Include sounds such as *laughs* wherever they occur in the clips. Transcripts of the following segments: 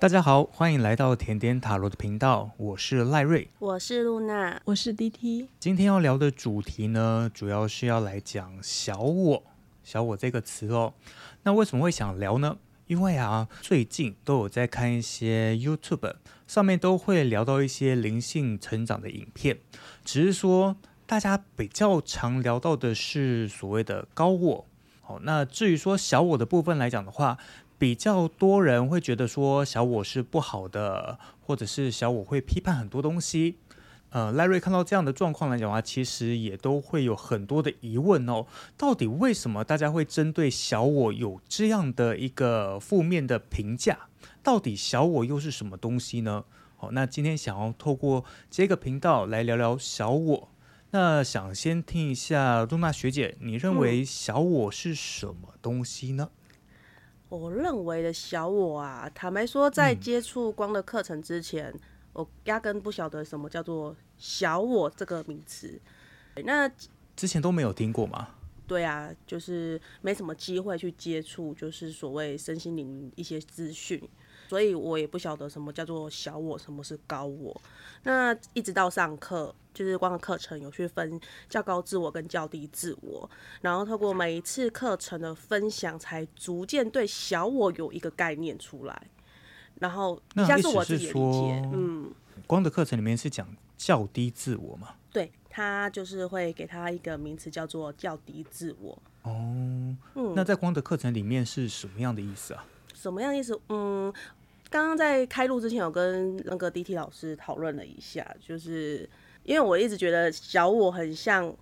大家好，欢迎来到甜点塔罗的频道，我是赖瑞，我是露娜，我是 DT。今天要聊的主题呢，主要是要来讲小我，小我这个词哦。那为什么会想聊呢？因为啊，最近都有在看一些 YouTube，上面都会聊到一些灵性成长的影片，只是说大家比较常聊到的是所谓的高我。好，那至于说小我的部分来讲的话，比较多人会觉得说小我是不好的，或者是小我会批判很多东西。呃，赖瑞看到这样的状况来讲的话，其实也都会有很多的疑问哦。到底为什么大家会针对小我有这样的一个负面的评价？到底小我又是什么东西呢？好，那今天想要透过这个频道来聊聊小我。那想先听一下露娜学姐，你认为小我是什么东西呢？我认为的小我啊，坦白说，在接触光的课程之前。嗯我压根不晓得什么叫做小我这个名词，那之前都没有听过吗？对啊，就是没什么机会去接触，就是所谓身心灵一些资讯，所以我也不晓得什么叫做小我，什么是高我。那一直到上课，就是光的课程有去分较高自我跟较低自我，然后透过每一次课程的分享，才逐渐对小我有一个概念出来。然后，以下是我自己的理解。嗯，光的课程里面是讲较低自我嘛？对，他就是会给他一个名词叫做较低自我。哦，嗯，那在光的课程里面是什么样的意思啊？什么样的意思？嗯，刚刚在开录之前有跟那个 DT 老师讨论了一下，就是因为我一直觉得小我很像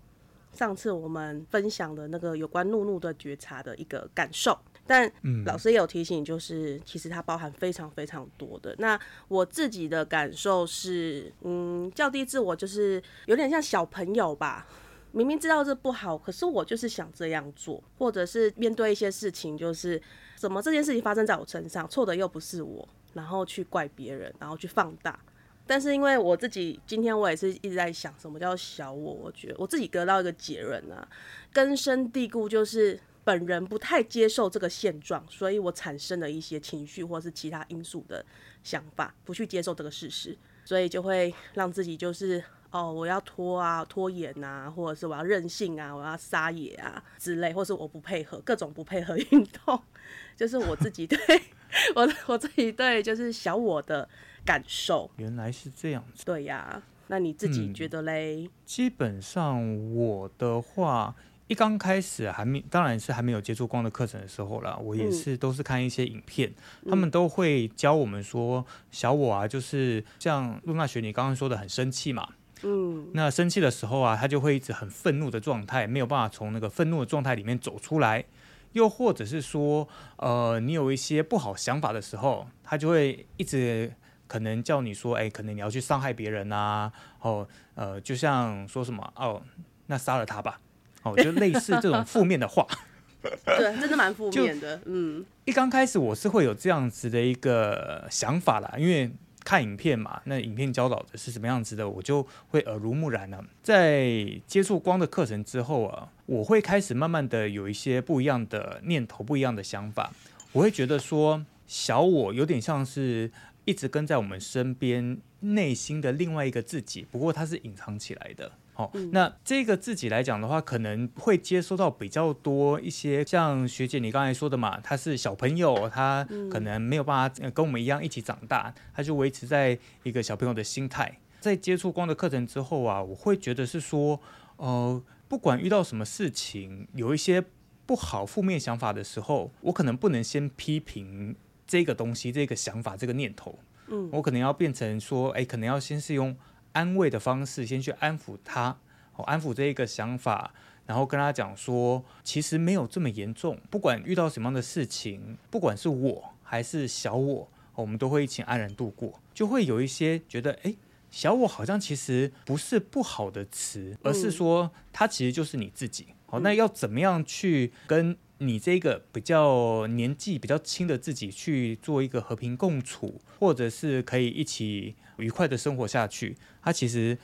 上次我们分享的那个有关怒怒的觉察的一个感受。但老师也有提醒，就是其实它包含非常非常多的。那我自己的感受是，嗯，较低自我就是有点像小朋友吧，明明知道这不好，可是我就是想这样做，或者是面对一些事情，就是怎么这件事情发生在我身上，错的又不是我，然后去怪别人，然后去放大。但是因为我自己今天我也是一直在想，什么叫小我？我觉得我自己得到一个结论啊，根深蒂固就是。本人不太接受这个现状，所以我产生了一些情绪或是其他因素的想法，不去接受这个事实，所以就会让自己就是哦，我要拖啊、拖延啊，或者是我要任性啊、我要撒野啊之类，或是我不配合各种不配合运动，*laughs* 就是我自己对 *laughs* 我我自己对就是小我的感受。原来是这样子。对呀，那你自己觉得嘞？嗯，基本上我的话。一刚开始还没，当然是还没有接触光的课程的时候啦。我也是都是看一些影片，嗯、他们都会教我们说，小我啊，就是像露娜学你刚刚说的，很生气嘛。嗯，那生气的时候啊，他就会一直很愤怒的状态，没有办法从那个愤怒的状态里面走出来。又或者是说，呃，你有一些不好想法的时候，他就会一直可能叫你说，哎、欸，可能你要去伤害别人啊，哦，呃，就像说什么哦，那杀了他吧。哦，就类似这种负面的话，*laughs* 对，真的蛮负面的。嗯，一刚开始我是会有这样子的一个想法啦，因为看影片嘛，那影片教导的是什么样子的，我就会耳濡目染了。在接触光的课程之后啊，我会开始慢慢的有一些不一样的念头，不一样的想法。我会觉得说，小我有点像是一直跟在我们身边，内心的另外一个自己，不过它是隐藏起来的。好，那这个自己来讲的话，可能会接收到比较多一些，像学姐你刚才说的嘛，他是小朋友，他可能没有办法跟我们一样一起长大，他就维持在一个小朋友的心态。在接触光的课程之后啊，我会觉得是说，呃，不管遇到什么事情，有一些不好、负面想法的时候，我可能不能先批评这个东西、这个想法、这个念头，嗯，我可能要变成说，哎，可能要先是用。安慰的方式，先去安抚他，哦，安抚这一个想法，然后跟他讲说，其实没有这么严重。不管遇到什么样的事情，不管是我还是小我，我们都会一起安然度过。就会有一些觉得，哎，小我好像其实不是不好的词，而是说它其实就是你自己。好，那要怎么样去跟你这个比较年纪比较轻的自己去做一个和平共处，或者是可以一起愉快的生活下去，它其实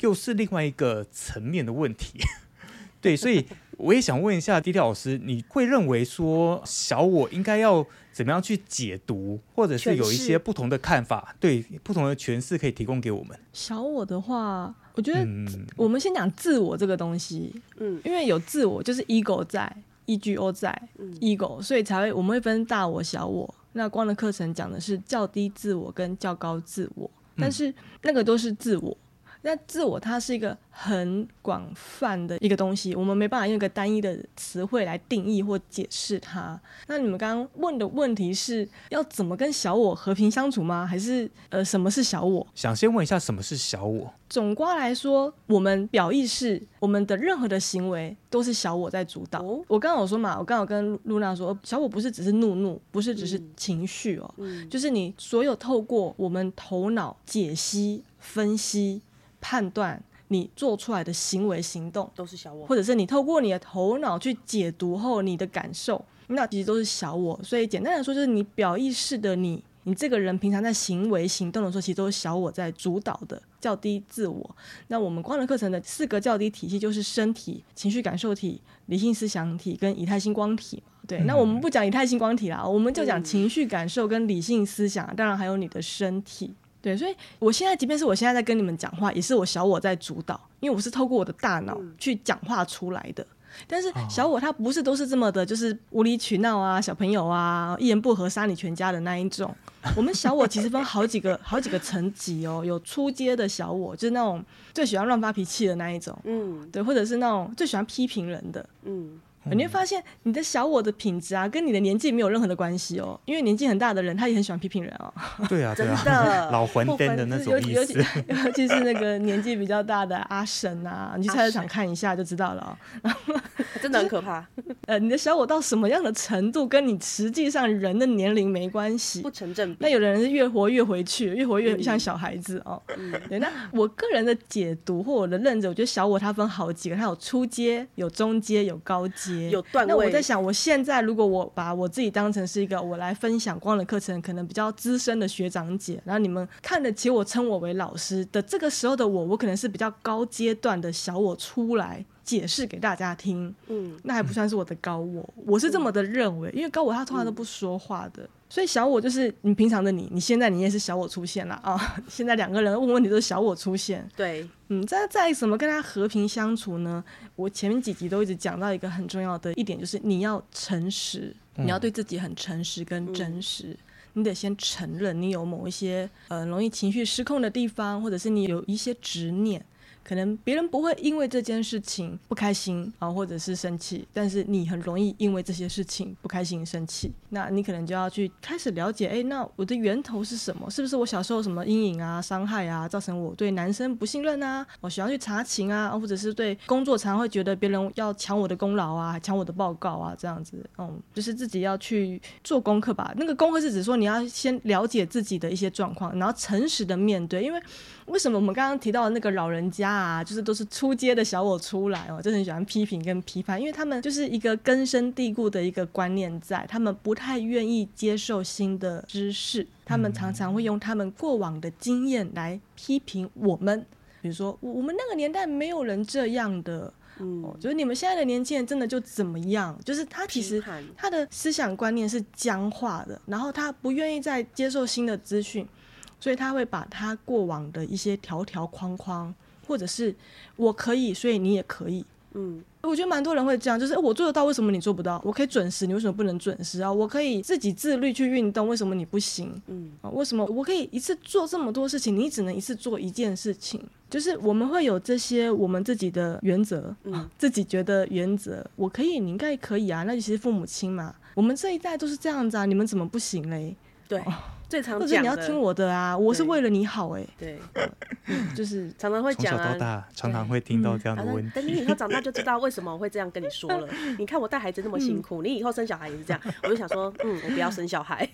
又是另外一个层面的问题。*laughs* 对，所以我也想问一下低调老师，你会认为说小我应该要怎么样去解读，或者是有一些不同的看法，对不同的诠释可以提供给我们？小我的话，我觉得我们先讲自我这个东西，嗯，因为有自我就是 ego 在，ego 在，ego，所以才会我们会分大我、小我。那光的课程讲的是较低自我跟较高自我，但是那个都是自我。那自我它是一个很广泛的一个东西，我们没办法用一个单一的词汇来定义或解释它。那你们刚刚问的问题是要怎么跟小我和平相处吗？还是呃，什么是小我？想先问一下什么是小我？总括来说，我们表意识，我们的任何的行为都是小我在主导。哦、我刚刚有说嘛，我刚刚有跟露娜说，小我不是只是怒怒，不是只是情绪哦，嗯、就是你所有透过我们头脑解析、分析。判断你做出来的行为行动都是小我，或者是你透过你的头脑去解读后你的感受，那其实都是小我。所以简单来说，就是你表意识的你，你这个人平常在行为行动的时候，其实都是小我在主导的较低自我。那我们光能课程的四个较低体系就是身体、情绪感受体、理性思想体跟以太星光体。对，嗯、那我们不讲以太星光体啦，我们就讲情绪感受跟理性思想，当然还有你的身体。对，所以我现在，即便是我现在在跟你们讲话，也是我小我在主导，因为我是透过我的大脑去讲话出来的。但是小我他不是都是这么的，就是无理取闹啊，小朋友啊，一言不合杀你全家的那一种。我们小我其实分好几个、好几个层级哦，有初阶的小我，就是那种最喜欢乱发脾气的那一种，嗯，对，或者是那种最喜欢批评人的，嗯。你会发现你的小我的品质啊，跟你的年纪没有任何的关系哦，因为年纪很大的人，他也很喜欢批评人哦。对啊，真的老混蛋的那种意思。尤 *laughs* 其尤其是那个年纪比较大的阿神啊，你去菜市场看一下就知道了哦。*laughs* 真的很可怕。*laughs* 呃，你的小我到什么样的程度，跟你实际上人的年龄没关系，不成正比。那有的人是越活越回去，越活越像小孩子哦。嗯。对，那我个人的解读或我的认知，我觉得小我它分好几个，它有初阶、有中阶、有高阶、有段位。我在想，我现在如果我把我自己当成是一个我来分享光的课程，可能比较资深的学长姐，然后你们看得起我，称我为老师的这个时候的我，我可能是比较高阶段的小我出来解释给大家听。嗯，那还不算是我的高我，我是这么的认为，因为高我他通常都不说话的。所以小我就是你平常的你，你现在你也是小我出现了啊、哦！*laughs* 现在两个人问问题都是小我出现。对，嗯，在在怎么跟他和平相处呢？我前面几集都一直讲到一个很重要的一点，就是你要诚实，你要对自己很诚实跟真实，嗯、你得先承认你有某一些呃容易情绪失控的地方，或者是你有一些执念。可能别人不会因为这件事情不开心啊，或者是生气，但是你很容易因为这些事情不开心、生气。那你可能就要去开始了解，哎，那我的源头是什么？是不是我小时候什么阴影啊、伤害啊，造成我对男生不信任啊？我喜欢去查情啊，或者是对工作常会觉得别人要抢我的功劳啊，抢我的报告啊，这样子，嗯，就是自己要去做功课吧。那个功课是指说你要先了解自己的一些状况，然后诚实的面对，因为。为什么我们刚刚提到的那个老人家，就是都是出街的小我出来哦，就很喜欢批评跟批判，因为他们就是一个根深蒂固的一个观念在，他们不太愿意接受新的知识，他们常常会用他们过往的经验来批评我们，比如说我们那个年代没有人这样的，就是你们现在的年轻人真的就怎么样，就是他其实他的思想观念是僵化的，然后他不愿意再接受新的资讯。所以他会把他过往的一些条条框框，或者是我可以，所以你也可以。嗯，我觉得蛮多人会这样，就是我做得到，为什么你做不到？我可以准时，你为什么不能准时啊？我可以自己自律去运动，为什么你不行？嗯啊，为什么我可以一次做这么多事情，你只能一次做一件事情？就是我们会有这些我们自己的原则，嗯，自己觉得原则，我可以，你应该可以啊。那其实父母亲嘛，我们这一代都是这样子啊，你们怎么不行嘞？对。哦最常讲的，你要听我的啊！我是为了你好哎。对，*laughs* 就是常常会讲啊。从小到大，常常会听到这样的问题。等你以后长大就知道为什么我会这样跟你说了。*laughs* 你看我带孩子那么辛苦，你以后生小孩也是这样。我就想说，*laughs* 嗯，我不要生小孩。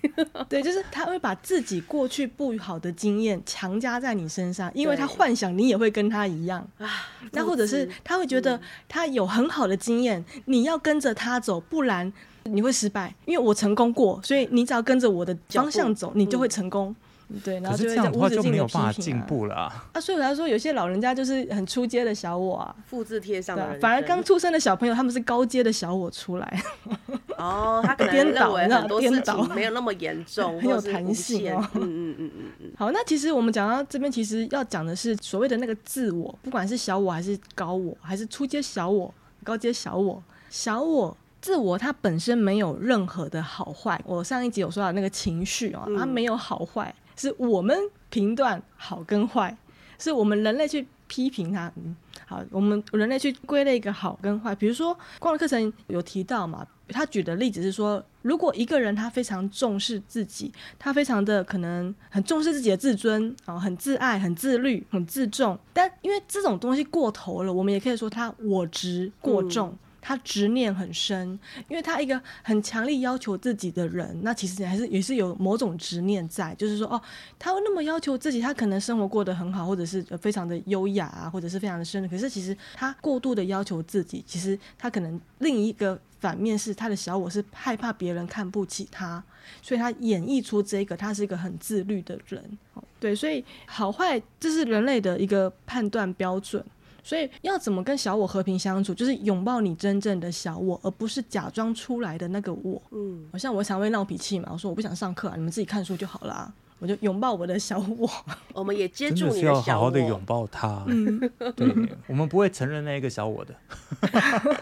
对，就是他会把自己过去不好的经验强加在你身上，因为他幻想你也会跟他一样啊。那或者是他会觉得他有很好的经验，你要跟着他走，不然。你会失败，因为我成功过，所以你只要跟着我的方向走，你就会成功。对，然后就是会无这样的话就止境的批没有办法进。步了。啊。啊，所以我才说有些老人家就是很出阶的小我啊，复制贴上的反而刚出生的小朋友他们是高阶的小我出来，*laughs* 哦，他可能颠倒认为很多事颠倒。情没有那么严重，*laughs* 很有弹性哦。嗯嗯嗯嗯嗯，*laughs* 好，那其实我们讲到这边，其实要讲的是所谓的那个自我，不管是小我还是高我，还是初阶小我、高阶小我，小我、自我，它本身没有任何的好坏。我上一集有说到那个情绪啊、哦，它没有好坏，是我们评断好跟坏，是我们人类去批评它。嗯，好，我们人类去归类一个好跟坏。比如说，光的课程有提到嘛，他举的例子是说，如果一个人他非常重视自己，他非常的可能很重视自己的自尊啊，很自爱、很自律、很自重，但因为这种东西过头了，我们也可以说他我执过重。嗯他执念很深，因为他一个很强力要求自己的人，那其实还是也是有某种执念在，就是说哦，他会那么要求自己，他可能生活过得很好，或者是非常的优雅啊，或者是非常的深，可是其实他过度的要求自己，其实他可能另一个反面是他的小我是害怕别人看不起他，所以他演绎出这个，他是一个很自律的人。对，所以好坏这是人类的一个判断标准。所以要怎么跟小我和平相处，就是拥抱你真正的小我，而不是假装出来的那个我。嗯，好像我常会闹脾气嘛，我说我不想上课啊，你们自己看书就好了啊，我就拥抱我的小我。我们也接住你的小我，真的是要好好的拥抱他。嗯，对，我们不会承认那一个小我的。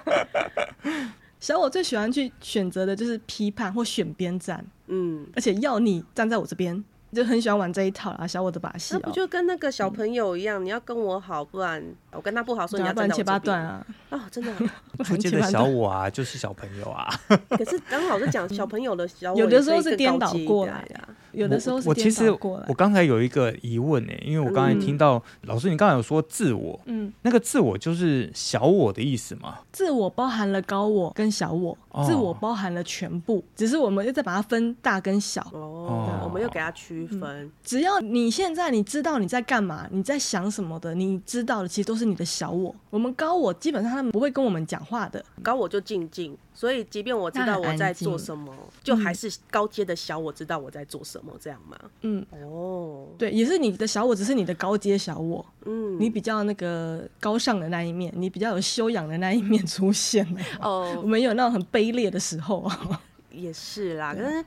*laughs* 小我最喜欢去选择的就是批判或选边站，嗯，而且要你站在我这边。就很喜欢玩这一套啦，小我的把戏、喔。那不就跟那个小朋友一样，嗯、你要跟我好，不然我跟他不好，所以你要站在我这边。切八段啊！哦，真的。初阶的小我啊，就是小朋友啊。*laughs* 可是刚好是讲小朋友的小我，有的时候是颠倒过来的、啊。有的时候是我其实我刚才有一个疑问呢、欸，因为我刚才听到、嗯、老师你刚才有说自我，嗯，那个自我就是小我的意思吗？自我包含了高我跟小我，哦、自我包含了全部，只是我们又再把它分大跟小。哦，我们又给它区分、嗯。只要你现在你知道你在干嘛，你在想什么的，你知道的其实都是你的小我。我们高我基本上他们不会跟我们讲话的，高我就静静。所以，即便我知道我在做什么，就还是高阶的小我知道我在做什么，这样吗？嗯，哦，对，也是你的小我，只是你的高阶小我。嗯，你比较那个高尚的那一面，你比较有修养的那一面出现。哦，*laughs* 我们有那种很卑劣的时候。*laughs* 也是啦，可是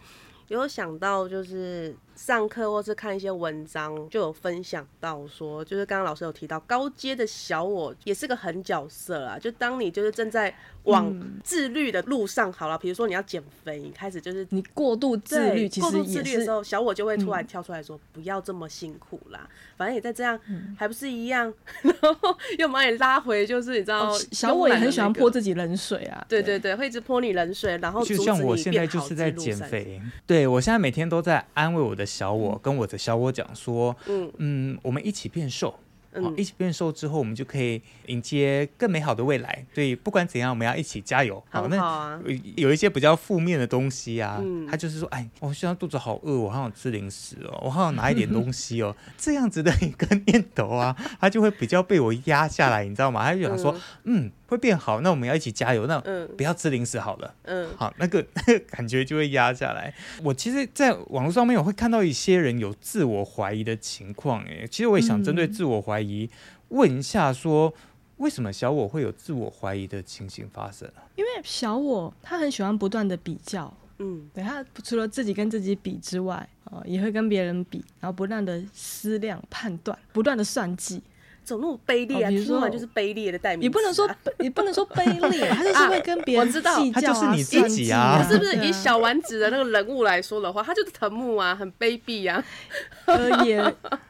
有想到就是。上课或是看一些文章，就有分享到说，就是刚刚老师有提到高阶的小我也是个狠角色啊。就当你就是正在往自律的路上，好了，比如说你要减肥，你开始就是你过度自律，其实过度自律的时候，小我就会突然跳出来说，嗯、不要这么辛苦啦，反正也在这样还不是一样，*laughs* 然后又把你拉回，就是你知道，哦、小我也很喜欢泼自己冷水啊。对对对，会一直泼你冷水，然后就像我现在就是在减肥，对我现在每天都在安慰我的。小我跟我的小我讲说，嗯嗯，我们一起变瘦。好，一起变瘦之后，我们就可以迎接更美好的未来。所以不管怎样，我们要一起加油。好，那有一些比较负面的东西啊，嗯、他就是说，哎，我现在肚子好饿，我好想吃零食哦，我好想拿一点东西哦。*laughs* 这样子的一个念头啊，他就会比较被我压下来，你知道吗？他就想说，嗯，嗯，会变好，那我们要一起加油。那不要吃零食好了。嗯，好，那个那 *laughs* 个感觉就会压下来。我其实，在网络上面我会看到一些人有自我怀疑的情况，哎，其实我也想针对自我怀疑。问一下，说为什么小我会有自我怀疑的情形发生？因为小我他很喜欢不断的比较，嗯，对，他除了自己跟自己比之外，哦，也会跟别人比，然后不断的思量判断，不断的算计。走路卑劣啊！比如说，就是卑劣的代名词。你不能说，*laughs* 你不能说卑劣，*laughs* 他就是会跟别人计较啊。他就是你自己啊！是不是以小丸子的那个人物来说的话，他就是藤木啊，很卑鄙啊。*laughs* 呃，也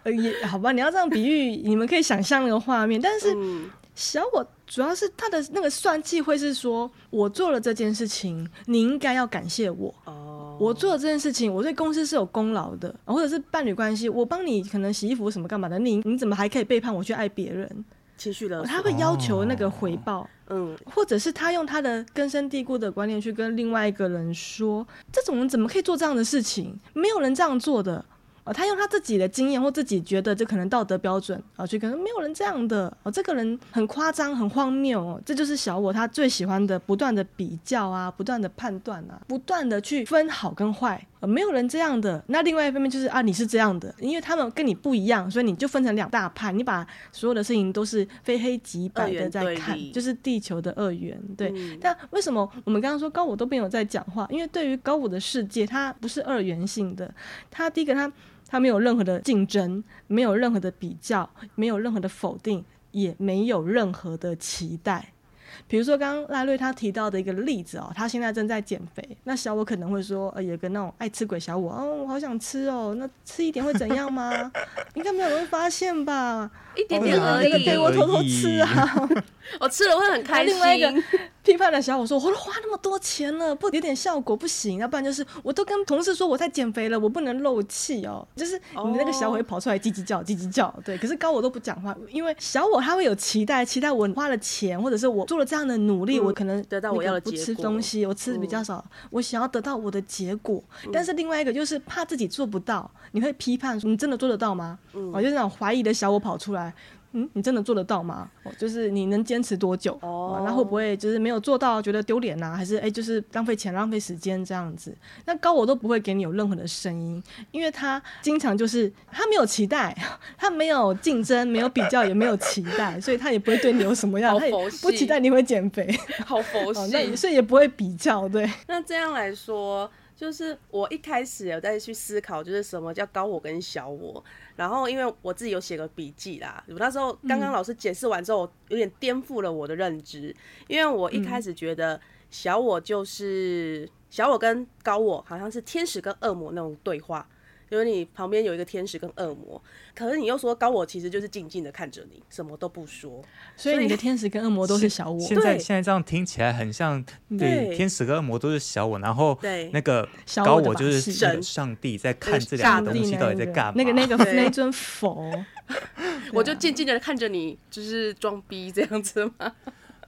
呃也好吧，你要这样比喻，你们可以想象那个画面。但是小我主要是他的那个算计，会是说我做了这件事情，你应该要感谢我。我做的这件事情，我对公司是有功劳的，或者是伴侣关系，我帮你可能洗衣服什么干嘛的，你你怎么还可以背叛我去爱别人？情绪的，他会要求那个回报，嗯，或者是他用他的根深蒂固的观念去跟另外一个人说，这种人怎么可以做这样的事情？没有人这样做的。哦，他用他自己的经验或自己觉得这可能道德标准啊，去跟没有人这样的哦，这个人很夸张、很荒谬哦，这就是小我他最喜欢的，不断的比较啊，不断的判断啊，不断的去分好跟坏。呃，没有人这样的。那另外一方面就是啊，你是这样的，因为他们跟你不一样，所以你就分成两大派。你把所有的事情都是非黑即白的在看，就是地球的二元。对。嗯、但为什么我们刚刚说高我都没有在讲话？因为对于高我的世界，它不是二元性的。它第一个，它它没有任何的竞争，没有任何的比较，没有任何的否定，也没有任何的期待。比如说，刚刚赖瑞他提到的一个例子哦，他现在正在减肥。那小我可能会说，呃，有个那种爱吃鬼小我，哦，我好想吃哦，那吃一点会怎样吗？*laughs* 应该没有人会发现吧？一点点而已，给我偷偷吃啊！*laughs* 我吃了会很开心。另外一个批判的小我说：“我都花那么多钱了，不有点效果不行，要不然就是我都跟同事说我在减肥了，我不能漏气哦。”就是你那个小我会跑出来叽叽叫，叽叽叫。对，可是高我都不讲话，因为小我他会有期待，期待我花了钱，或者是我做了这样的努力，我可能得到我要的不吃东西，我吃的比较少，我想要得到我的结果。但是另外一个就是怕自己做不到，你会批判说：“你真的做得到吗？”哦，就是那种怀疑的小我跑出来。嗯，你真的做得到吗？哦，就是你能坚持多久？哦，那会不会就是没有做到，觉得丢脸呐？还是哎、欸，就是浪费钱、浪费时间这样子？那高我都不会给你有任何的声音，因为他经常就是他没有期待，*laughs* 他没有竞争，没有比较，也没有期待，所以他也不会对你有什么样，他也不期待你会减肥，好佛系，*laughs* 那所以也不会比较。对，那这样来说。就是我一开始有在去思考，就是什么叫高我跟小我。然后因为我自己有写个笔记啦，我那时候刚刚老师解释完之后，有点颠覆了我的认知。因为我一开始觉得小我就是小我跟高我好像是天使跟恶魔那种对话。因为你旁边有一个天使跟恶魔，可是你又说高我其实就是静静的看着你，什么都不说，所以你的天使跟恶魔都是小我。现在现在这样听起来很像，对，天使跟恶魔都是小我，然后那个高我就是神上帝在看这两个东西到底在干嘛？那个那个那尊佛，*laughs* 我就静静的看着你，就是装逼这样子吗？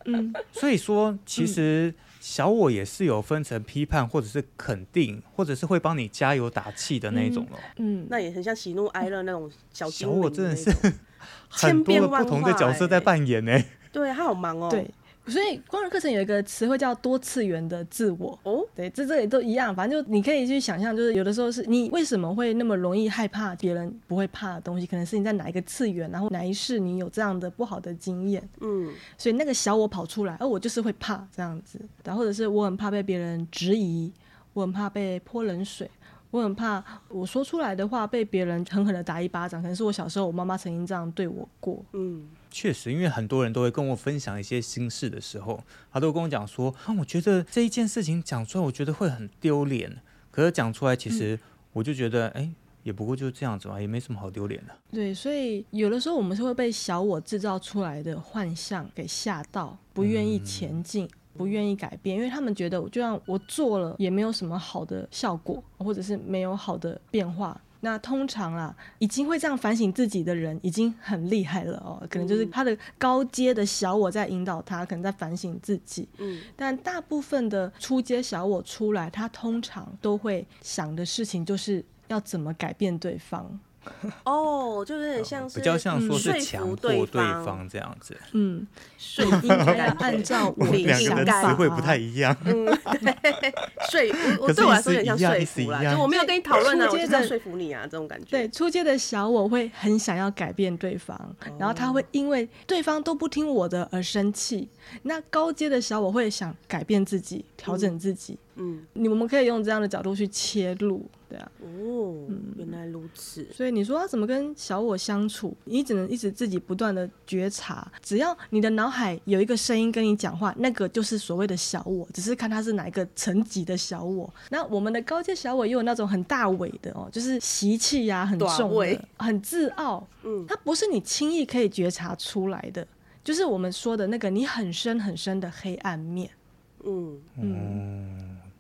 嗯，所以说其实。小我也是有分成批判或者是肯定，或者是会帮你加油打气的那种哦。嗯，那也很像喜怒哀乐那种小小我真的是 *laughs* 很多不同的角色在扮演呢。对，他好忙哦。对。所以光人课程有一个词汇叫多次元的自我。哦，对，这这也都一样，反正就你可以去想象，就是有的时候是你为什么会那么容易害怕别人不会怕的东西，可能是你在哪一个次元，然后哪一世你有这样的不好的经验，嗯，所以那个小我跑出来，而我就是会怕这样子，然后或者是我很怕被别人质疑，我很怕被泼冷水，我很怕我说出来的话被别人狠狠的打一巴掌，可能是我小时候我妈妈曾经这样对我过，嗯。确实，因为很多人都会跟我分享一些心事的时候，他都跟我讲说：“啊，我觉得这一件事情讲出来，我觉得会很丢脸。可是讲出来，其实我就觉得，哎、嗯，也不过就是这样子嘛，也没什么好丢脸的。”对，所以有的时候我们是会被小我制造出来的幻象给吓到，不愿意前进，嗯、不愿意改变，因为他们觉得，就像我做了，也没有什么好的效果，或者是没有好的变化。那通常啊，已经会这样反省自己的人，已经很厉害了哦。可能就是他的高阶的小我在引导他，可能在反省自己。嗯，但大部分的初阶小我出来，他通常都会想的事情就是要怎么改变对方。*laughs* 哦，就有点像是比较像说是强迫对方这样子。嗯，所以应该按照我们两个人词汇不太一样。嗯，对，说我对我来说有点像说服啦，就我没有跟你讨论呢，我就在说服你啊，这种感觉。对，初阶的小我会很想要改变对方，然后他会因为对方都不听我的而生气。那高阶的小我会想改变自己，调整自己。嗯，你我们可以用这样的角度去切入。对啊，哦，原来如此。所以你说要怎么跟小我相处？你只能一直自己不断的觉察。只要你的脑海有一个声音跟你讲话，那个就是所谓的小我，只是看他是哪一个层级的小我。那我们的高阶小我又有那种很大尾的哦，就是习气呀很重的，很自傲。嗯，它不是你轻易可以觉察出来的，就是我们说的那个你很深很深的黑暗面。嗯嗯。嗯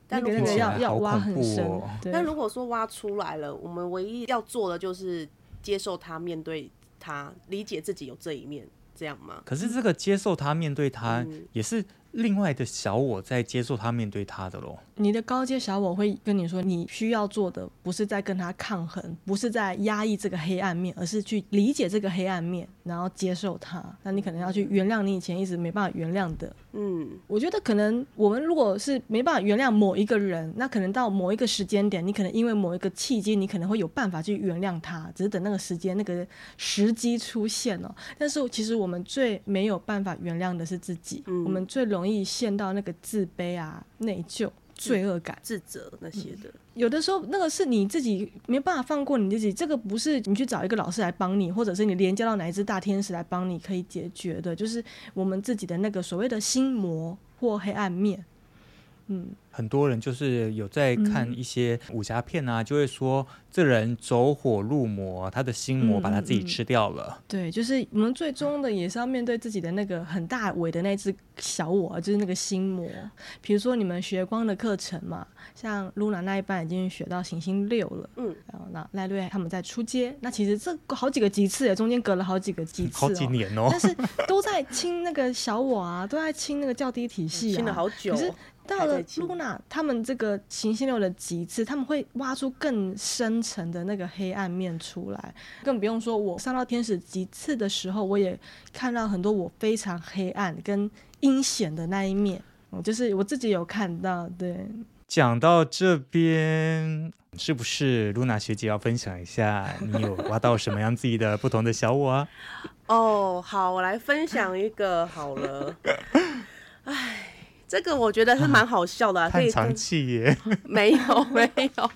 但如果要要挖很深，但如果说挖出来了，我们唯一要做的就是接受他，面对他，理解自己有这一面，这样吗？可是这个接受他，面对他，也是另外的小我在接受他、面对他的咯。你的高阶小我会跟你说，你需要做的不是在跟他抗衡，不是在压抑这个黑暗面，而是去理解这个黑暗面，然后接受他。那你可能要去原谅你以前一直没办法原谅的。嗯，我觉得可能我们如果是没办法原谅某一个人，那可能到某一个时间点，你可能因为某一个契机，你可能会有办法去原谅他，只是等那个时间、那个时机出现哦。但是其实我们最没有办法原谅的是自己，嗯、我们最容易陷到那个自卑啊、内疚。罪恶感、自责那些的，嗯，有的时候那个是你自己没办法放过你自己，这个不是你去找一个老师来帮你，或者是你连接到哪一只大天使来帮你可以解决的，就是我们自己的那个所谓的心魔或黑暗面。嗯，很多人就是有在看一些武侠片啊，嗯、就会说这人走火入魔，他的心魔把他自己吃掉了。嗯、对，就是我们最终的也是要面对自己的那个很大尾的那只小我，就是那个心魔。比如说你们学光的课程嘛，像露娜那一班已经学到行星六了，嗯，然后那赖瑞他们在出街，那其实这好几个级次，中间隔了好几个级次、哦，好几年哦，但是都在清那个小我啊，都在清那个较低体系啊，*laughs* 清了好久。可是到了露娜，他们这个行星六的极致，他们会挖出更深层的那个黑暗面出来。更不用说，我上到天使极次的时候，我也看到很多我非常黑暗跟阴险的那一面。就是我自己有看到。对，讲到这边，是不是露娜学姐要分享一下，你有挖到什么样自己的不同的小我啊？*laughs* 哦，好，我来分享一个好了。*laughs* 哎。这个我觉得是蛮好笑的，啊，可以叹长气耶。没 *laughs* 有没有，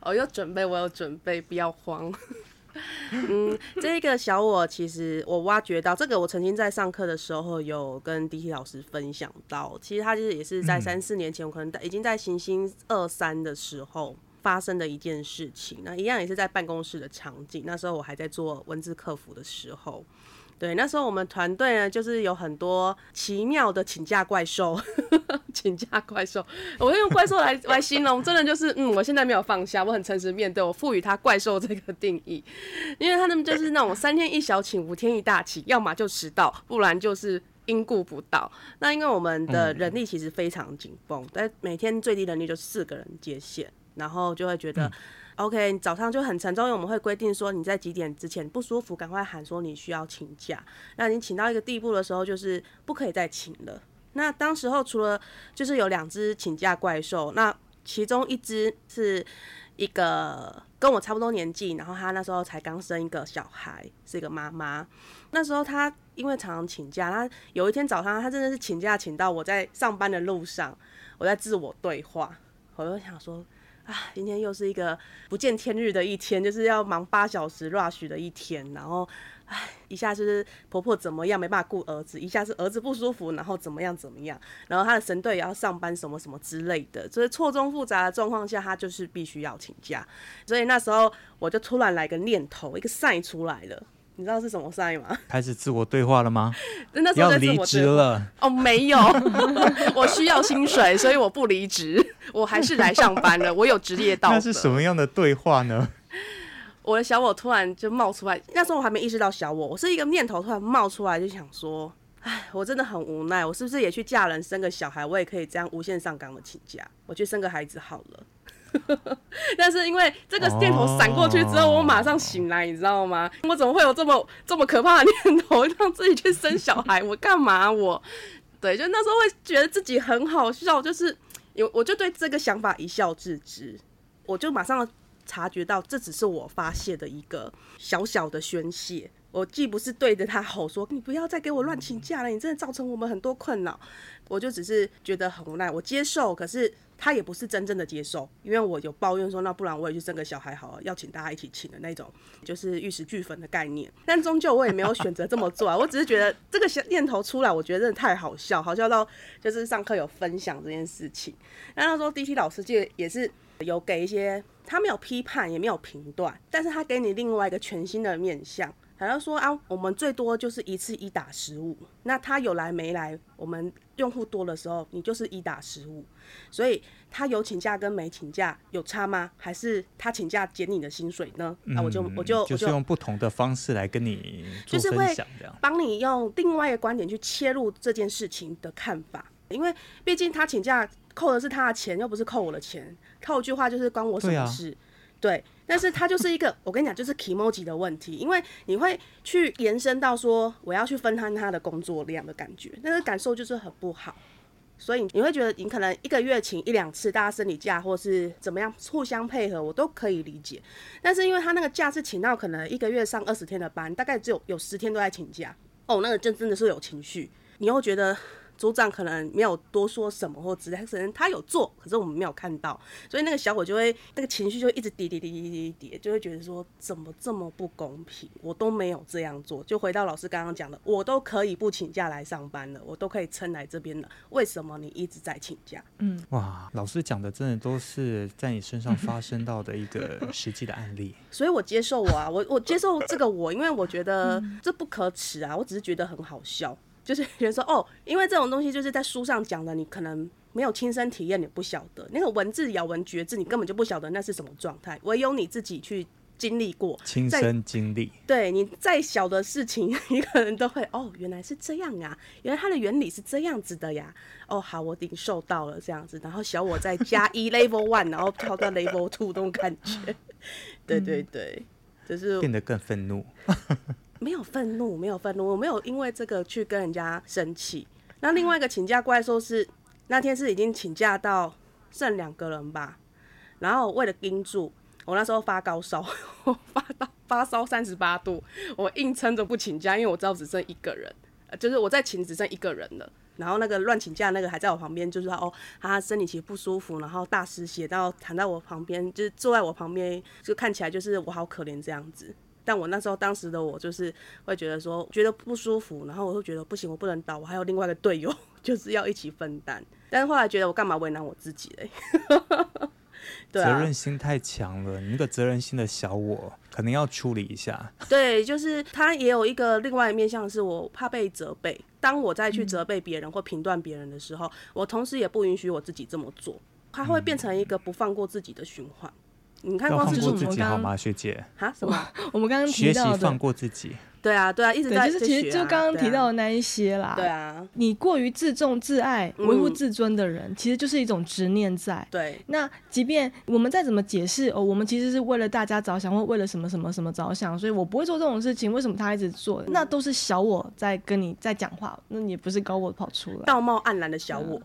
我有准备，我有准备，不要慌。*laughs* 嗯，这个小我其实我挖掘到，这个我曾经在上课的时候有跟 DT 老师分享到，其实他就是也是在三四年前，我可能已经在行星二三的时候发生的一件事情。那一样也是在办公室的场景，那时候我还在做文字客服的时候。对，那时候我们团队呢，就是有很多奇妙的请假怪兽，*laughs* 请假怪兽，我会用怪兽来来形容，真的就是，嗯，我现在没有放下，我很诚实面对，我赋予他怪兽这个定义，因为他们就是那种三天一小请，五天一大请，要么就迟到，不然就是因故不到。那因为我们的人力其实非常紧绷，但每天最低人力就四个人接线，然后就会觉得。OK，早上就很沉重，因为我们会规定说你在几点之前不舒服，赶快喊说你需要请假。那你请到一个地步的时候，就是不可以再请了。那当时候除了就是有两只请假怪兽，那其中一只是一个跟我差不多年纪，然后他那时候才刚生一个小孩，是一个妈妈。那时候他因为常常请假，他有一天早上他真的是请假请到我在上班的路上，我在自我对话，我就想说。啊，今天又是一个不见天日的一天，*laughs* 就是要忙八小时 rush 的一天。然后，唉，一下就是婆婆怎么样没办法顾儿子，一下是儿子不舒服，然后怎么样怎么样，然后他的神队也要上班什么什么之类的，所以错综复杂的状况下，他就是必须要请假。所以那时候我就突然来个念头，一个 sign 出来了。你知道是什么 sign 吗？开始自我对话了吗？*laughs* 那时候在自我对话。要离职了？哦，没有，*laughs* 我需要薪水，所以我不离职，*laughs* 我还是来上班了。我有职业道德。那是什么样的对话呢？我的小我突然就冒出来，那时候我还没意识到小我，我是一个念头突然冒出来，就想说，哎，我真的很无奈，我是不是也去嫁人生个小孩，我也可以这样无限上纲的请假，我去生个孩子好了。*laughs* 但是因为这个念头闪过去之后，我马上醒来，你知道吗？我怎么会有这么这么可怕的念头，让自己去生小孩？我干嘛？我对，就那时候会觉得自己很好笑，就是有我就对这个想法一笑置之，我就马上察觉到这只是我发泄的一个小小的宣泄。我既不是对着他吼说，你不要再给我乱请假了，你真的造成我们很多困扰。我就只是觉得很无奈，我接受，可是他也不是真正的接受，因为我有抱怨说，那不然我也去生个小孩好了，要请大家一起请的那种，就是玉石俱焚的概念。但终究我也没有选择这么做啊，我只是觉得这个念头出来，我觉得真的太好笑，好笑到就是上课有分享这件事情。那他说 DT 老师就也是有给一些，他没有批判也没有评断，但是他给你另外一个全新的面向。好像说啊，我们最多就是一次一打十五，那他有来没来，我们用户多的时候，你就是一打十五，所以他有请假跟没请假有差吗？还是他请假减你的薪水呢？嗯、啊，我就我就就，是用不同的方式来跟你做分享，这样帮你用另外一个观点去切入这件事情的看法。因为毕竟他请假扣的是他的钱，又不是扣我的钱。套句话就是关我什么事？对，啊、对，但是他就是一个，*laughs* 我跟你讲，就是 kimoji 的问题，因为你会去延伸到说我要去分摊他的工作量的感觉，那个感受就是很不好。所以你会觉得你可能一个月请一两次，大家生理假或是怎么样互相配合，我都可以理解。但是因为他那个假是请到可能一个月上二十天的班，大概只有有十天都在请假，哦，那个真真的是有情绪，你又觉得。组长可能没有多说什么或之类，可能他有做，可是我们没有看到，所以那个小伙就会那个情绪就一直叠叠叠叠叠叠，就会觉得说怎么这么不公平，我都没有这样做。就回到老师刚刚讲的，我都可以不请假来上班了，我都可以撑来这边了，为什么你一直在请假？嗯，哇，老师讲的真的都是在你身上发生到的一个实际的案例，所以我接受我啊，我我接受这个我，因为我觉得这不可耻啊，我只是觉得很好笑。就是 *laughs* 觉得说哦，因为这种东西就是在书上讲的，你可能没有亲身体验，你不晓得那个文字咬文嚼字，你根本就不晓得那是什么状态。唯有你自己去经历过，亲身经历，对你再小的事情，*laughs* 你可能都会哦，原来是这样啊，原来它的原理是这样子的呀。哦，好，我领受到了这样子，然后小我再加一 *laughs* level one，然后跳到 level two 这种感觉。对对对，就是变得更愤怒。没有愤怒，没有愤怒，我没有因为这个去跟人家生气。那另外一个请假怪兽是那天是已经请假到剩两个人吧，然后为了盯住我那时候发高烧，我 *laughs* 发到发烧三十八度，我硬撑着不请假，因为我知道只剩一个人，就是我在请只剩一个人了。然后那个乱请假那个还在我旁边，就是说哦，他身体其实不舒服，然后大失血，然后躺在我旁边，就是坐在我旁边，就看起来就是我好可怜这样子。但我那时候当时的我就是会觉得说觉得不舒服，然后我就觉得不行，我不能倒，我还有另外一个队友 *laughs* 就是要一起分担。但是后来觉得我干嘛为难我自己嘞？*laughs* 对啊，责任心太强了，你那个责任心的小我可能要处理一下。*laughs* 对，就是他也有一个另外一面向，是我怕被责备。当我再去责备别人或评断别人的时候，嗯，我同时也不允许我自己这么做，他会变成一个不放过自己的循环。你看，光是放过自己好吗，学姐？哈？什么？*laughs* 我们刚刚提到的学习放过自己。对啊，对啊，一直在、啊、就是其实就刚刚提到的那一些啦。对啊，你过于自重、自爱、维护自尊的人，嗯、其实就是一种执念在。对。那即便我们再怎么解释，哦，我们其实是为了大家着想，或为了什么什么什么着想，所以我不会做这种事情。为什么他一直做？嗯、那都是小我在跟你在讲话，那也不是高我跑出来。道貌岸然的小我。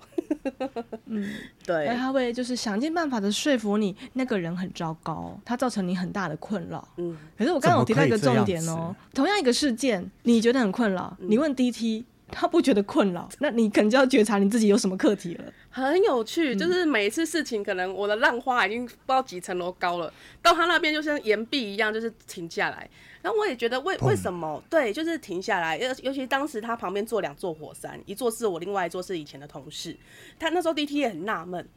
嗯，*laughs* 对，而他会就是想尽办法的说服你，那个人很糟糕，他造成你很大的困扰。嗯，可是我刚刚有提到一个重点哦，同样一个事件，你觉得很困扰，你问 DT，他不觉得困扰，那你可能就要觉察你自己有什么课题了。很有趣，就是每一次事情，可能我的浪花已经不知道几层楼高了，到他那边就像岩壁一样，就是停下来。然后我也觉得为为什么对，就是停下来，尤尤其当时他旁边坐两座火山，一座是我，另外一座是以前的同事。他那时候 DT 也很纳闷，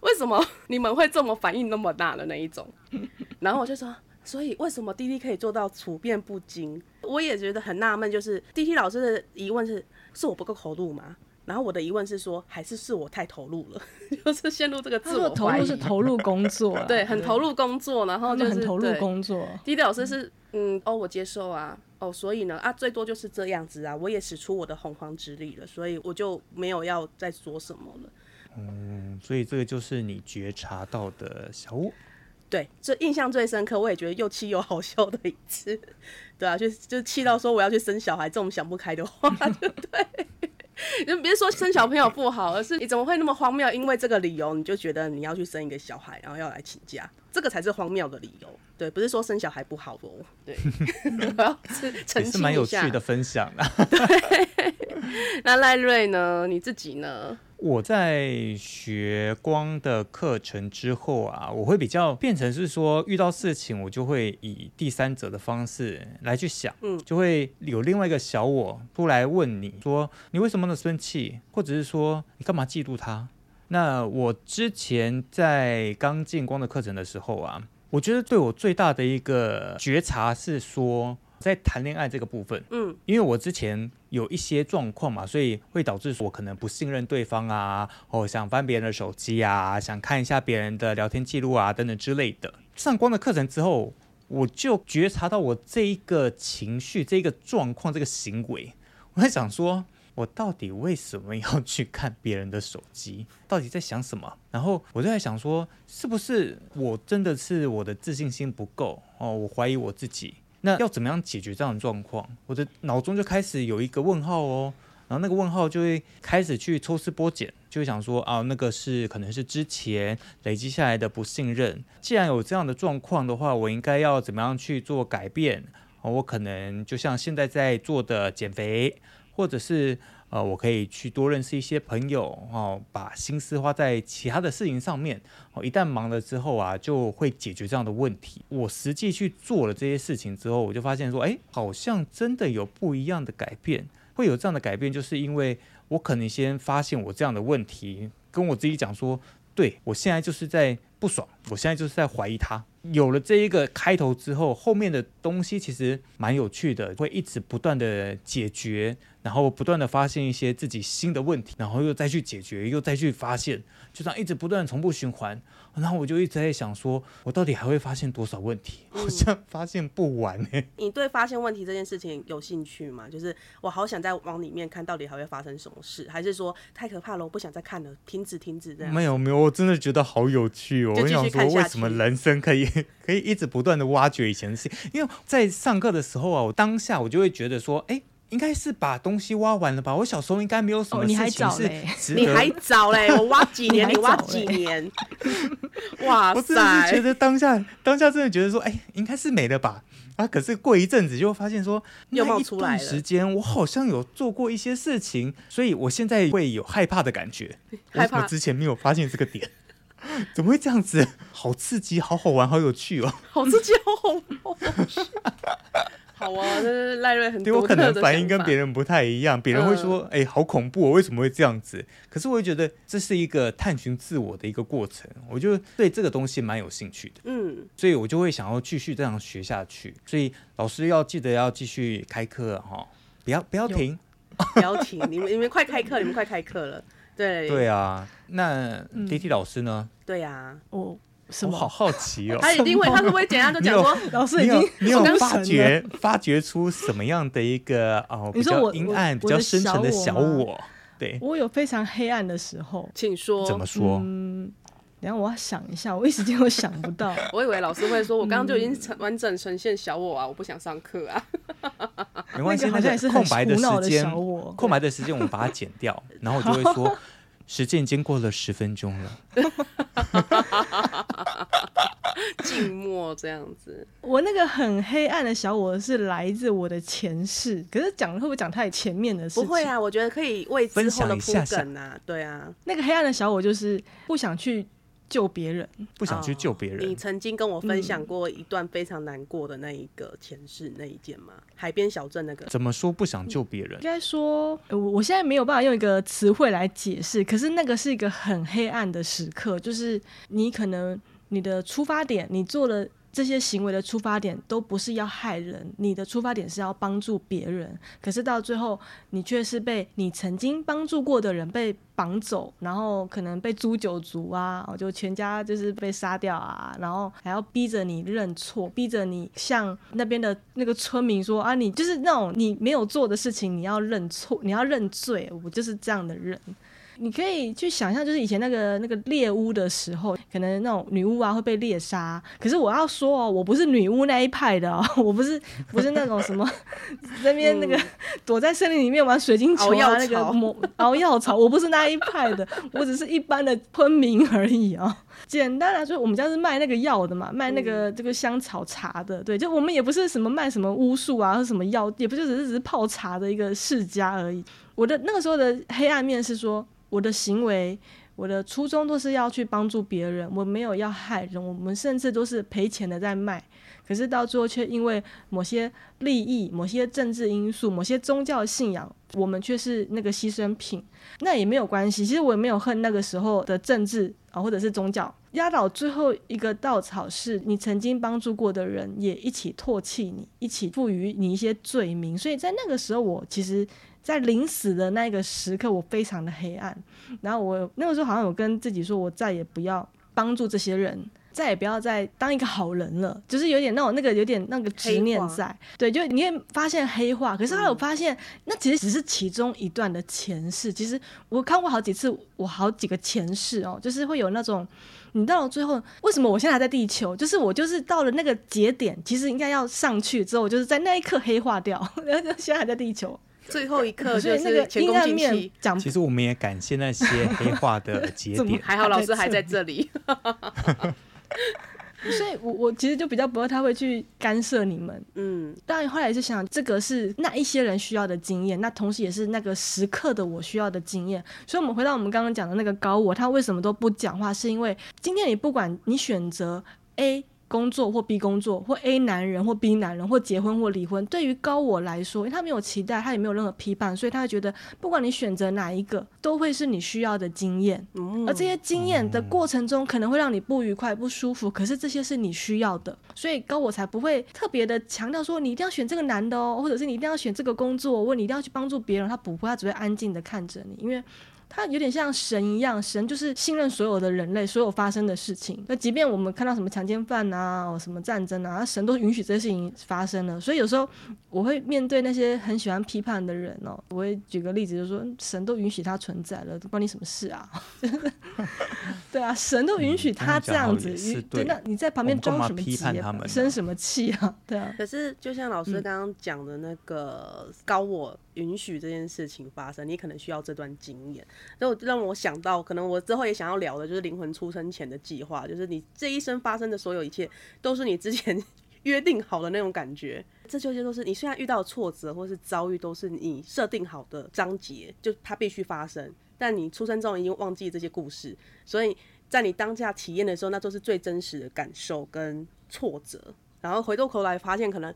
为什么 *laughs* 你们会这么反应那么大的那一种？*laughs* 然后我就说，所以为什么滴滴可以做到处变不惊？我也觉得很纳闷，就是滴滴老师的疑问是：是我不够投入吗？然后我的疑问是说，还是是我太投入了，*laughs* 就是陷入这个自我投入是投入工作，*laughs* 对，很投入工作，然后就是很投入工作。滴滴老师是嗯，哦，我接受啊，哦，所以呢啊，最多就是这样子啊，我也使出我的洪荒之力了，所以我就没有要再说什么了。嗯，所以这个就是你觉察到的小我。对，这印象最深刻，我也觉得又气又好笑的一次。对啊，就就气到说我要去生小孩这种想不开的话，对不对？*laughs* 你别说生小朋友不好，而是你怎么会那么荒谬？因为这个理由，你就觉得你要去生一个小孩，然后要来请假，这个才是荒谬的理由。对，不是说生小孩不好哦。对，*laughs* 我要 *laughs* 澄清一下。是蛮有趣的分享啊。对，那赖瑞呢？你自己呢？我在学光的课程之后啊，我会比较变成是说，遇到事情我就会以第三者的方式来去想，嗯，就会有另外一个小我出来问你说，你为什么那么生气，或者是说你干嘛嫉妒他？那我之前在刚进光的课程的时候啊，我觉得对我最大的一个觉察是说。在谈恋爱这个部分，嗯，因为我之前有一些状况嘛，所以会导致我可能不信任对方啊，哦，想翻别人的手机啊，想看一下别人的聊天记录啊，等等之类的。上光的课程之后，我就觉察到我这一个情绪、这个状况、这个行为，我在想说，我到底为什么要去看别人的手机？到底在想什么？然后我就在想说，是不是我真的是我的自信心不够哦？我怀疑我自己。那要怎么样解决这样的状况？我的脑中就开始有一个问号哦。然后那个问号就会开始去抽丝剥茧，就想说啊，那个是可能是之前累积下来的不信任。既然有这样的状况的话，我应该要怎么样去做改变？我可能就像现在在做的减肥，或者是呃，我可以去多认识一些朋友哦，把心思花在其他的事情上面。哦，一旦忙了之后啊，就会解决这样的问题。我实际去做了这些事情之后，我就发现说，哎，好像真的有不一样的改变。会有这样的改变，就是因为我可能先发现我这样的问题，跟我自己讲说，对，我现在就是在不爽，我现在就是在怀疑他。有了这一个开头之后，后面的东西其实蛮有趣的，会一直不断的解决，然后不断的发现一些自己新的问题，然后又再去解决，又再去发现，就这样一直不断重复循环。然后我就一直在想说，我到底还会发现多少问题？好像发现不完呢、欸。你对发现问题这件事情有兴趣吗？就是我好想再往里面看，到底还会发生什么事？还是说太可怕了，我不想再看了，停止，停止这样？没有没有，我真的觉得好有趣哦。我想说，为什么人生可以？*laughs* 可以一直不断的挖掘以前的事情，因为在上课的时候啊，我当下我就会觉得说，哎，应该是把东西挖完了吧？我小时候应该没有什么事情是 *laughs* 你还早嘞，*laughs* 我挖几年，你挖几年？哇塞！我真的是觉得当下当下真的觉得说，哎，应该是没了吧？啊，可是过一阵子就会发现说，又冒出来了。那一段时间我好像有做过一些事情，所以我现在会有害怕的感觉。害怕。我之前没有发现这个点。*laughs* 怎么会这样子？好刺激，好好玩，好有趣哦！*laughs* 好刺激，好好玩，好啊！这是赖瑞很多。对，我可能反应跟别人不太一样，别人会说：“哎、嗯欸，好恐怖，哦为什么会这样子？”可是我会觉得这是一个探寻自我的一个过程，我就对这个东西蛮有兴趣的。嗯，所以我就会想要继续这样学下去。所以老师要记得要继续开课哈，不要不要停，不要停！你们你们快开课，你们快开课了。对对啊，那 DT 老师呢？嗯、对呀、啊，我什么？我好好奇哦。他一定会，他会不会简单就讲说，*laughs* 老师已经你有，你有发掘发掘出什么样的一个哦比较阴暗、比较深沉的小我？对，我有非常黑暗的时候，请说。怎么说？嗯，然后我要想一下，我一时间我想不到。*laughs* 我以为老师会说，我刚刚就已经呈完整呈现小我啊，我不想上课啊。*laughs* 没关系，那个空白的时间，空白的时间我们把它剪掉，*laughs* 然后我就会说，时间已经过了十分钟了，静默这样子。我那个很黑暗的小我是来自我的前世，可是讲会不会讲太前面的事情？不会啊，我觉得可以为之后的铺梗啊，对啊。那个黑暗的小我就是不想去。救别人，不想去救别人。哦，你曾经跟我分享过一段非常难过的那一个前世那一件吗？嗯、海边小镇那个。怎么说不想救别人？应该说，我我现在没有办法用一个词汇来解释。可是那个是一个很黑暗的时刻，就是你可能你的出发点，你做了。这些行为的出发点都不是要害人，你的出发点是要帮助别人。可是到最后，你却是被你曾经帮助过的人被绑走，然后可能被诛九族啊，*laughs* 就全家就是被杀掉啊，然后还要逼着你认错，逼着你向那边的那个村民说啊，你就是那种你没有做的事情，你要认错，你要认罪，我就是这样的人。你可以去想象，就是以前那个那个猎巫的时候，可能那种女巫啊会被猎杀。可是我要说哦，我不是女巫那一派的哦，*laughs* 我不是不是那种什么 *laughs* 那边那个躲在森林里面玩水晶球啊，那个魔熬药草，*laughs* 我不是那一派的，我只是一般的村民而已啊、哦。简单来说，我们家是卖那个药的嘛，卖那个这个香草茶的。对，就我们也不是什么卖什么巫术啊，或什么药，也不就只是只是泡茶的一个世家而已。我的那个时候的黑暗面是说。我的行为，我的初衷都是要去帮助别人，我没有要害人，我们甚至都是赔钱的在卖，可是到最后却因为某些利益、某些政治因素、某些宗教信仰，我们却是那个牺牲品。那也没有关系，其实我也没有恨那个时候的政治啊，或者是宗教。压倒最后一个稻草是你曾经帮助过的人也一起唾弃你，一起赋予你一些罪名。所以在那个时候，我其实。在临死的那个时刻，我非常的黑暗。然后我那个时候好像有跟自己说，我再也不要帮助这些人，再也不要再当一个好人了，就是有点那种那个有点那个执念在。对，就你会发现黑化，可是后来我发现、嗯、那其实只是其中一段的前世。其实我看过好几次，我好几个前世哦，就是会有那种。你到了最后，为什么我现在还在地球？就是我就是到了那个节点，其实应该要上去之后，我就是在那一刻黑化掉，然 *laughs* 后现在还在地球。最后一刻就是那个阴暗面讲。其实我们也感谢那些黑化的 *laughs* 节点，还好老师还在这里。所以我，我我其实就比较不会太会去干涉你们。嗯，当然后来也是想，这个是那一些人需要的经验，那同时也是那个时刻的我需要的经验。所以，我们回到我们刚刚讲的那个高我，他为什么都不讲话？是因为今天你不管你选择 A。工作或 B 工作，或 A 男人或 B 男人，或结婚或离婚，对于高我来说，因为他没有期待，他也没有任何批判，所以他会觉得，不管你选择哪一个，都会是你需要的经验。嗯、而这些经验的过程中，可能会让你不愉快、不舒服，可是这些是你需要的，所以高我才不会特别的强调说，你一定要选这个男的哦，或者是你一定要选这个工作，或你一定要去帮助别人，他不会，他只会安静的看着你，因为。他有点像神一样，神就是信任所有的人类，所有发生的事情。那即便我们看到什么强奸犯啊，什么战争啊，神都允许这些事情发生了。所以有时候我会面对那些很喜欢批判的人哦，我会举个例子，就是说神都允许他存在了，关你什么事啊？*laughs* 对啊，神都允许他这样子，嗯、对，那你在旁边装什么急啊？生什么气啊？对啊。可是就像老师刚刚讲的那个高我。允许这件事情发生，你可能需要这段经验，就让我想到，可能我之后也想要聊的，就是灵魂出生前的计划，就是你这一生发生的所有一切，都是你之前 *laughs* 约定好的那种感觉。这些都是你虽然遇到挫折或是遭遇，都是你设定好的章节，就它必须发生。但你出生之后已经忘记这些故事，所以在你当下体验的时候，那都是最真实的感受跟挫折。然后回过头来发现，可能。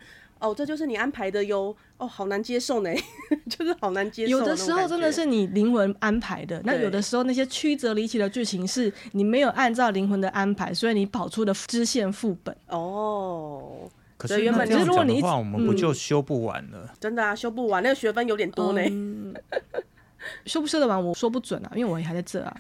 哦，这就是你安排的哟。哦，好难接受呢，*laughs* 就是好难接受。有的时候真的是你灵魂安排的，那有的时候那些曲折离奇的剧情是你没有按照灵魂的安排，所以你跑出的支线副本。哦，可是原本就是如果你话，我们不就修不完了？嗯、真的啊，修不完，那个学分有点多呢。嗯 *laughs* 修不修得完，我说不准啊，因为我也还在这啊。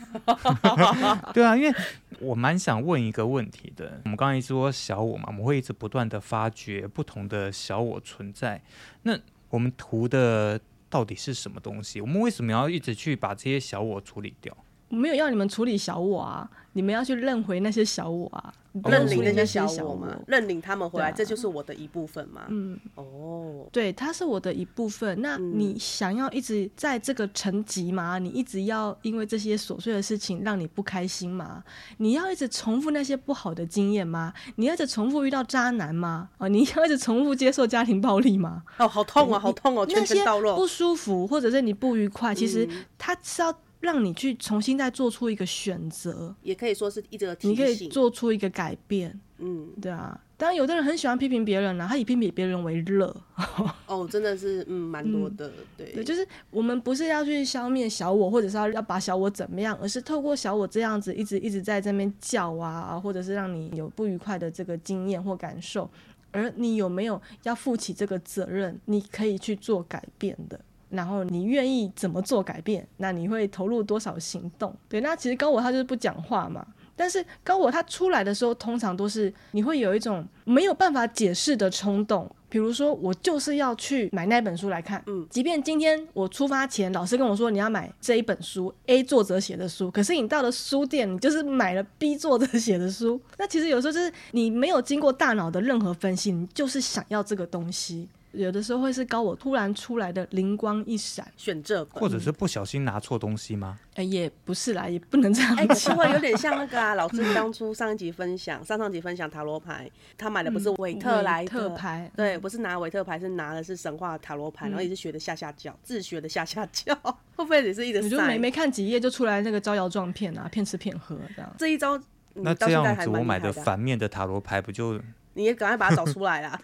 *laughs* 对啊，因为我蛮想问一个问题的。我们刚才一直说小我嘛，我们会一直不断的发掘不同的小我存在。那我们图的到底是什么东西？我们为什么要一直去把这些小我处理掉？我没有要你们处理小我啊，你们要去认回那些小我啊。认领那些小我嘛，认领他们回来，这就是我的一部分嘛。嗯，哦，对，他是我的一部分。那你想要一直在这个层级吗？你一直要因为这些琐碎的事情让你不开心吗？你要一直重复那些不好的经验吗？你要一直重复遇到渣男吗？哦，你要一直重复接受家庭暴力吗？哦，好痛啊，好痛哦，全身倒落，不舒服或者是你不愉快，其实他是要。让你去重新再做出一个选择，也可以说是一个提醒，你可以做出一个改变。嗯，对啊。当然，有的人很喜欢批评别人呢，他以批评别人为乐。*laughs* 哦，真的是，嗯，蛮多的。对，对，就是我们不是要去消灭小我，或者是要要把小我怎么样，而是透过小我这样子一直一直在这边叫啊，或者是让你有不愉快的这个经验或感受，而你有没有要负起这个责任？你可以去做改变的。然后你愿意怎么做改变？那你会投入多少行动？对，那其实高我他就是不讲话嘛。但是高我他出来的时候，通常都是你会有一种没有办法解释的冲动。比如说，我就是要去买那本书来看。嗯，即便今天我出发前老师跟我说你要买这一本书，A 作者写的书，可是你到了书店，你就是买了 B 作者写的书。*laughs* 那其实有时候就是你没有经过大脑的任何分析，你就是想要这个东西。有的时候会是高我突然出来的灵光一闪，选这本，或者是不小心拿错东西吗？哎、欸，也不是啦，也不能这样讲。哎、欸，是会有 *laughs* 点像那个啊，老师当初上一集分享，上上集分享塔罗牌，他买的不是韦特莱特牌，嗯、对，不是拿韦特牌，是拿的是神话塔罗牌，嗯、然后也是学的下下教，自学的下下教，会不会也是一直？你就没没看几页就出来那个招摇撞骗啊，骗吃骗喝这样。这一招，那这样子我买的反面的塔罗牌不就？你也赶快把它找出来啦！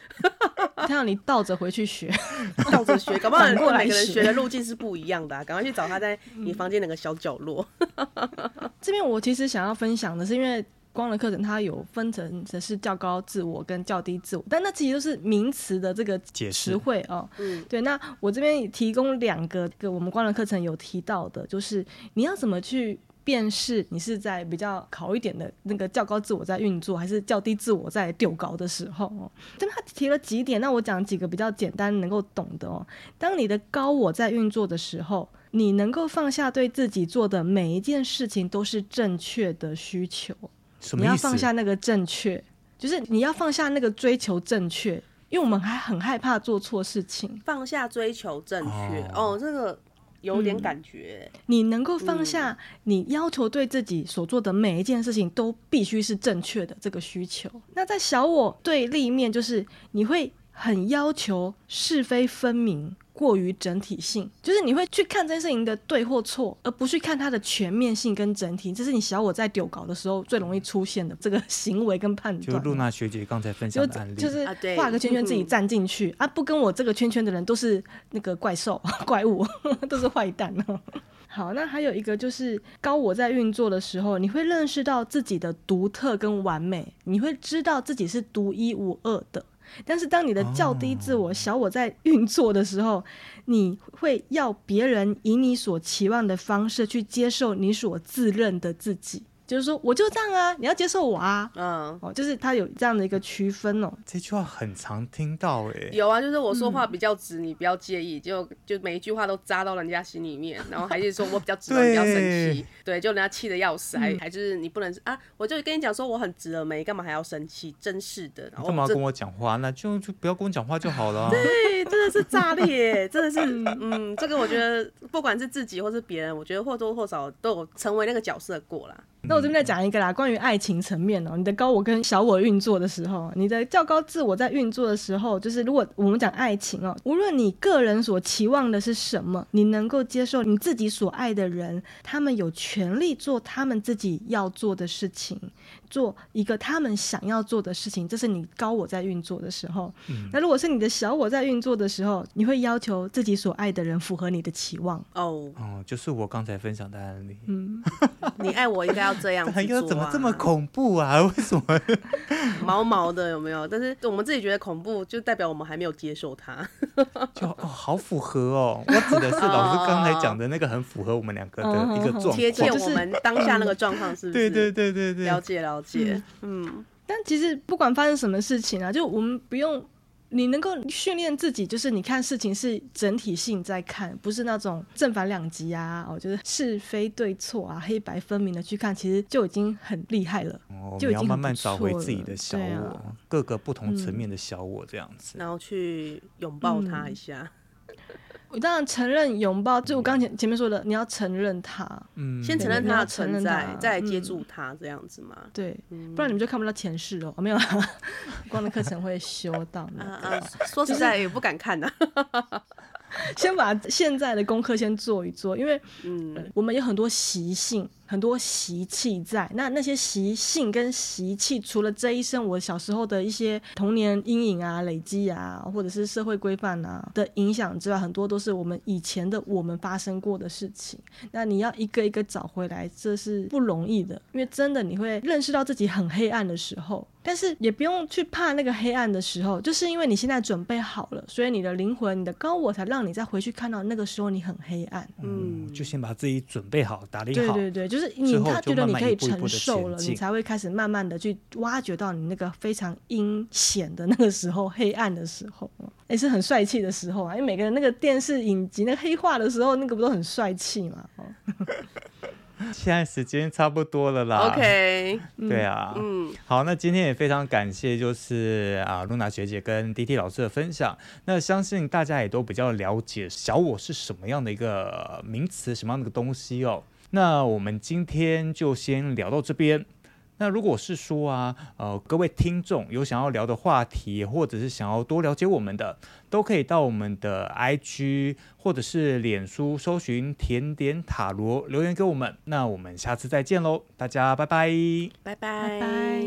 他让你倒着回去学，*laughs* 倒着学，搞不好每个人学的路径是不一样的啊。赶快去找他在你房间那个小角落。*laughs* 这边我其实想要分享的是，因为光的课程它有分成的是较高自我跟较低自我，但那其实都是名词的这个词汇哦。嗯，对。那我这边提供两个，个我们光的课程有提到的，就是你要怎么去辨识你是在比较好一点的那个较高自我在运作，还是较低自我在丢高的时候哦。这边他提了几点，那我讲几个比较简单能够懂的哦。当你的高我在运作的时候，你能够放下对自己做的每一件事情都是正确的需求。什么？你要放下那个正确，就是你要放下那个追求正确，因为我们还很害怕做错事情。放下追求正确哦，哦，这个。有点感觉、嗯，你能够放下你要求对自己所做的每一件事情都必须是正确的这个需求。那在小我对立面，就是你会很要求是非分明。过于整体性，就是你会去看这件事情的对或错，而不去看它的全面性跟整体。这是你小我在丢稿的时候最容易出现的这个行为跟判断。就露娜学姐刚才分享的案例，就，就是画个圈圈自己站进去啊，啊，不跟我这个圈圈的人都是那个怪兽 *laughs* 怪物，*laughs* 都是坏蛋哦。好，那还有一个就是高我在运作的时候，你会认识到自己的独特跟完美，你会知道自己是独一无二的。但是，当你的较低自我、小我在运作的时候，你会要别人以你所期望的方式去接受你所自认的自己。就是说，我就这样啊，你要接受我啊，嗯，哦，就是他有这样的一个区分哦。这句话很常听到哎，有啊，就是我说话比较直，嗯、你不要介意，就就每一句话都扎到人家心里面，然后还是说我比较直，*laughs* 你不要生气，对，就人家气的要死，还、嗯、还就是你不能啊，我就跟你讲说我很直了没，干嘛还要生气？真是的，然后干嘛要跟我讲话？那就就不要跟我讲话就好了。*laughs* 对，真的是炸裂，真的是，嗯，*laughs* 这个我觉得不管是自己或是别人，我觉得或多或少都有成为那个角色过啦。那我这边再讲一个啦，关于爱情层面哦，你的高我跟小我运作的时候，你的较高自我在运作的时候，就是如果我们讲爱情哦，无论你个人所期望的是什么，你能够接受你自己所爱的人，他们有权利做他们自己要做的事情。做一个他们想要做的事情，这是你高我在运作的时候。嗯。那如果是你的小我在运作的时候，你会要求自己所爱的人符合你的期望。哦哦，就是我刚才分享的案例。嗯，*laughs* 你爱我应该要这样子做啊。怎么这么恐怖啊？*laughs* 为什么？*laughs* 毛毛的有没有？但是我们自己觉得恐怖，就代表我们还没有接受它。*laughs* 就哦，好符合哦。我指的是老师刚才讲的那个，很符合我们两个的一个状况，贴切我们当下那个状况，是不是？对对对对对，了解了解。嗯，嗯，但其实不管发生什么事情啊，就我们不用，你能够训练自己，就是你看事情是整体性在看，不是那种正反两极啊，哦，就是是非对错啊，黑白分明的去看，其实就已经很厉害了。哦，就已经慢慢找回自己的小我，啊、各个不同层面的小我这样子，嗯、然后去拥抱他一下。嗯我当然承认拥抱，就我刚前前面说的，你要承认他，嗯，先承认他的存在，再来接住他，这样子嘛。对，不然你们就看不到前世哦。*laughs* 没有，光的课程会修到那个。说实在也不敢看呐。*laughs* 先把现在的功课先做一做，因为嗯，我们有很多习性。很多习气在，那那些习性跟习气，除了这一生我小时候的一些童年阴影啊、累积啊，或者是社会规范啊的影响之外，很多都是我们以前的我们发生过的事情。那你要一个一个找回来，这是不容易的，因为真的你会认识到自己很黑暗的时候，但是也不用去怕那个黑暗的时候，就是因为你现在准备好了，所以你的灵魂、你的高我才让你再回去看到那个时候你很黑暗。嗯，就先把自己准备好，打理好。对对对，就是。就是你，他觉得你可以承受了，你才会开始慢慢的去挖掘到你那个非常阴险的那个时候，黑暗的时候，也是很帅气的时候啊。因为每个人那个电视影集那黑化的时候，那个不都很帅气嘛？哦。*laughs* 现在时间差不多了啦。OK，*laughs* 对啊，嗯，好，那今天也非常感谢，就是啊，露娜学姐跟 D.T 老师的分享。那相信大家也都比较了解小我是什么样的一个名词，什么样的一个东西哦。那我们今天就先聊到这边。那如果是说啊，呃，各位听众有想要聊的话题，或者是想要多了解我们的，都可以到我们的 IG 或者是脸书搜寻“甜点塔罗”留言给我们。那我们下次再见喽，大家拜拜，拜拜。